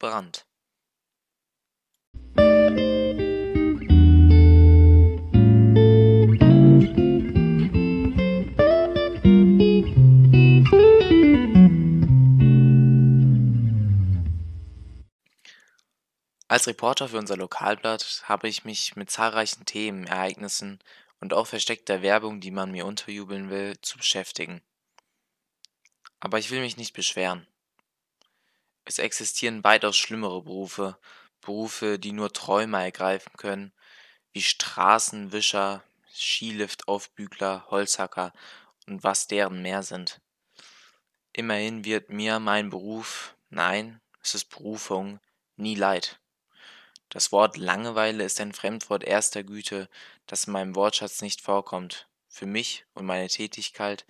Brand. Als Reporter für unser Lokalblatt habe ich mich mit zahlreichen Themen, Ereignissen und auch versteckter Werbung, die man mir unterjubeln will, zu beschäftigen. Aber ich will mich nicht beschweren. Es existieren weitaus schlimmere Berufe, Berufe, die nur Träumer ergreifen können, wie Straßenwischer, Skiliftaufbügler, Holzhacker und was deren mehr sind. Immerhin wird mir mein Beruf, nein, es ist Berufung, nie leid. Das Wort Langeweile ist ein Fremdwort erster Güte, das in meinem Wortschatz nicht vorkommt, für mich und meine Tätigkeit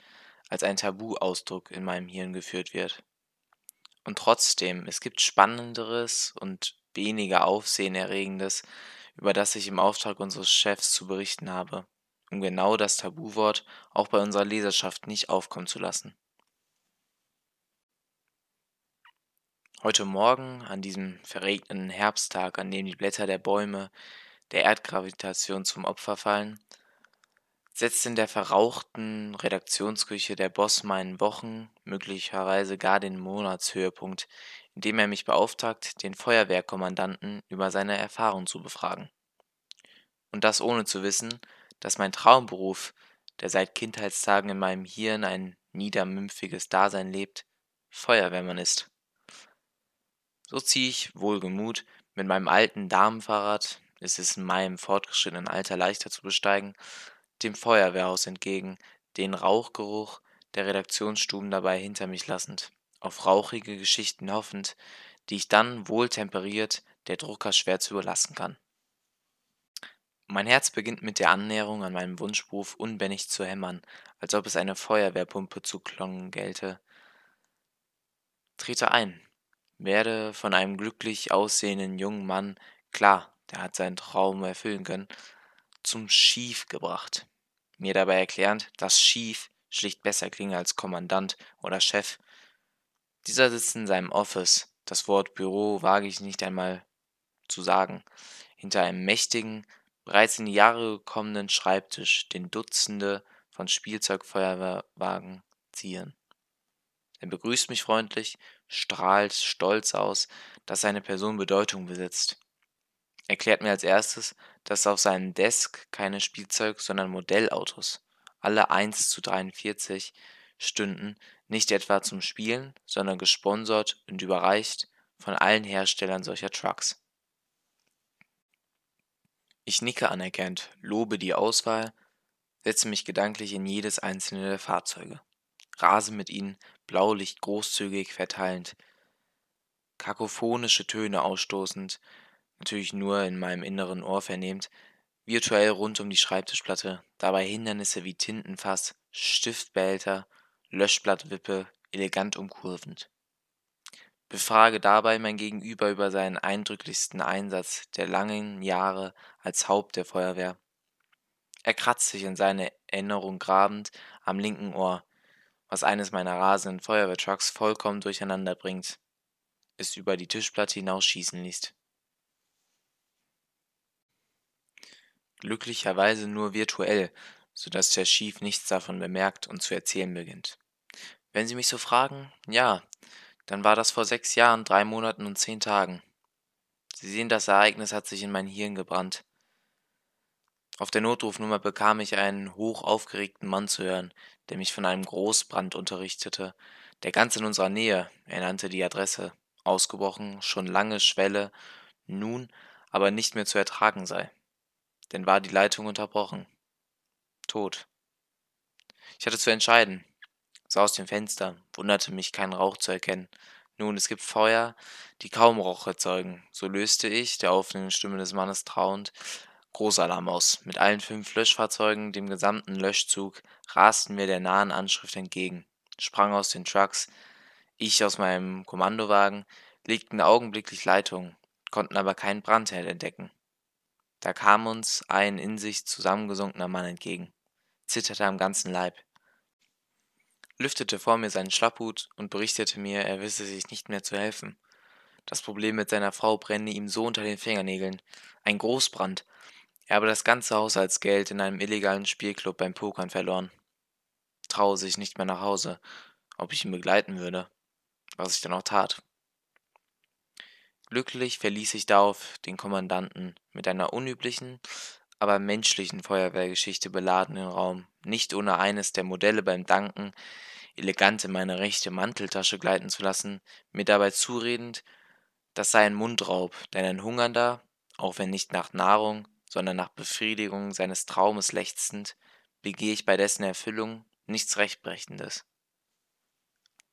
als ein Tabu-Ausdruck in meinem Hirn geführt wird. Und trotzdem, es gibt Spannenderes und weniger Aufsehenerregendes, über das ich im Auftrag unseres Chefs zu berichten habe, um genau das Tabuwort auch bei unserer Leserschaft nicht aufkommen zu lassen. Heute Morgen, an diesem verregneten Herbsttag, an dem die Blätter der Bäume der Erdgravitation zum Opfer fallen, setzt in der verrauchten Redaktionsküche der Boss meinen Wochen, möglicherweise gar den Monatshöhepunkt, indem er mich beauftragt, den Feuerwehrkommandanten über seine Erfahrung zu befragen. Und das ohne zu wissen, dass mein Traumberuf, der seit Kindheitstagen in meinem Hirn ein niedermümpfiges Dasein lebt, Feuerwehrmann ist. So ziehe ich wohlgemut mit meinem alten Damenfahrrad, es ist in meinem fortgeschrittenen Alter leichter zu besteigen, dem Feuerwehrhaus entgegen, den Rauchgeruch der Redaktionsstuben dabei hinter mich lassend, auf rauchige Geschichten hoffend, die ich dann wohltemperiert der Drucker schwer zu überlassen kann. Mein Herz beginnt mit der Annäherung an meinem Wunschberuf unbändig zu hämmern, als ob es eine Feuerwehrpumpe zu klongen gelte. Trete ein, werde von einem glücklich aussehenden jungen Mann, klar, der hat seinen Traum erfüllen können, zum Schief gebracht. Mir dabei erklärend, dass Schief schlicht besser klinge als Kommandant oder Chef. Dieser sitzt in seinem Office, das Wort Büro wage ich nicht einmal zu sagen, hinter einem mächtigen, bereits in die Jahre gekommenen Schreibtisch, den Dutzende von Spielzeugfeuerwagen ziehen. Er begrüßt mich freundlich, strahlt stolz aus, dass seine Person Bedeutung besitzt. Erklärt mir als erstes, dass auf seinem Desk keine Spielzeug, sondern Modellautos, alle 1 zu 43, stünden, nicht etwa zum Spielen, sondern gesponsert und überreicht von allen Herstellern solcher Trucks. Ich nicke anerkennt, lobe die Auswahl, setze mich gedanklich in jedes einzelne der Fahrzeuge, rase mit ihnen Blaulicht großzügig verteilend, kakophonische Töne ausstoßend, natürlich nur in meinem inneren Ohr vernehmend, virtuell rund um die Schreibtischplatte, dabei Hindernisse wie Tintenfass, Stiftbehälter, Löschblattwippe elegant umkurvend. Befrage dabei mein Gegenüber über seinen eindrücklichsten Einsatz der langen Jahre als Haupt der Feuerwehr. Er kratzt sich in seine Erinnerung grabend am linken Ohr, was eines meiner rasenden Feuerwehrtrucks vollkommen durcheinander bringt, es über die Tischplatte hinausschießen ließ. Glücklicherweise nur virtuell, so dass der Chief nichts davon bemerkt und zu erzählen beginnt. Wenn Sie mich so fragen, ja, dann war das vor sechs Jahren, drei Monaten und zehn Tagen. Sie sehen, das Ereignis hat sich in mein Hirn gebrannt. Auf der Notrufnummer bekam ich einen hoch aufgeregten Mann zu hören, der mich von einem Großbrand unterrichtete, der ganz in unserer Nähe, er nannte die Adresse, ausgebrochen, schon lange Schwelle, nun aber nicht mehr zu ertragen sei. Denn war die Leitung unterbrochen. Tot. Ich hatte zu entscheiden, sah aus dem Fenster, wunderte mich, keinen Rauch zu erkennen. Nun, es gibt Feuer, die kaum Rauch erzeugen. So löste ich, der offenen Stimme des Mannes trauend, Großalarm aus. Mit allen fünf Löschfahrzeugen, dem gesamten Löschzug, rasten wir der nahen Anschrift entgegen, sprangen aus den Trucks, ich aus meinem Kommandowagen, legten augenblicklich Leitungen, konnten aber keinen Brandherd entdecken. Da kam uns ein in sich zusammengesunkener Mann entgegen, zitterte am ganzen Leib, lüftete vor mir seinen Schlapphut und berichtete mir, er wisse sich nicht mehr zu helfen. Das Problem mit seiner Frau brenne ihm so unter den Fingernägeln. Ein Großbrand. Er habe das ganze Haushaltsgeld in einem illegalen Spielclub beim Pokern verloren. Traue sich nicht mehr nach Hause, ob ich ihn begleiten würde, was ich dann auch tat. Glücklich verließ ich darauf den Kommandanten mit einer unüblichen, aber menschlichen Feuerwehrgeschichte beladenen Raum, nicht ohne eines der Modelle beim Danken elegant in meine rechte Manteltasche gleiten zu lassen, mir dabei zuredend, das sei ein Mundraub, denn ein Hungernder, auch wenn nicht nach Nahrung, sondern nach Befriedigung seines Traumes lechzend, begehe ich bei dessen Erfüllung nichts Rechtbrechendes.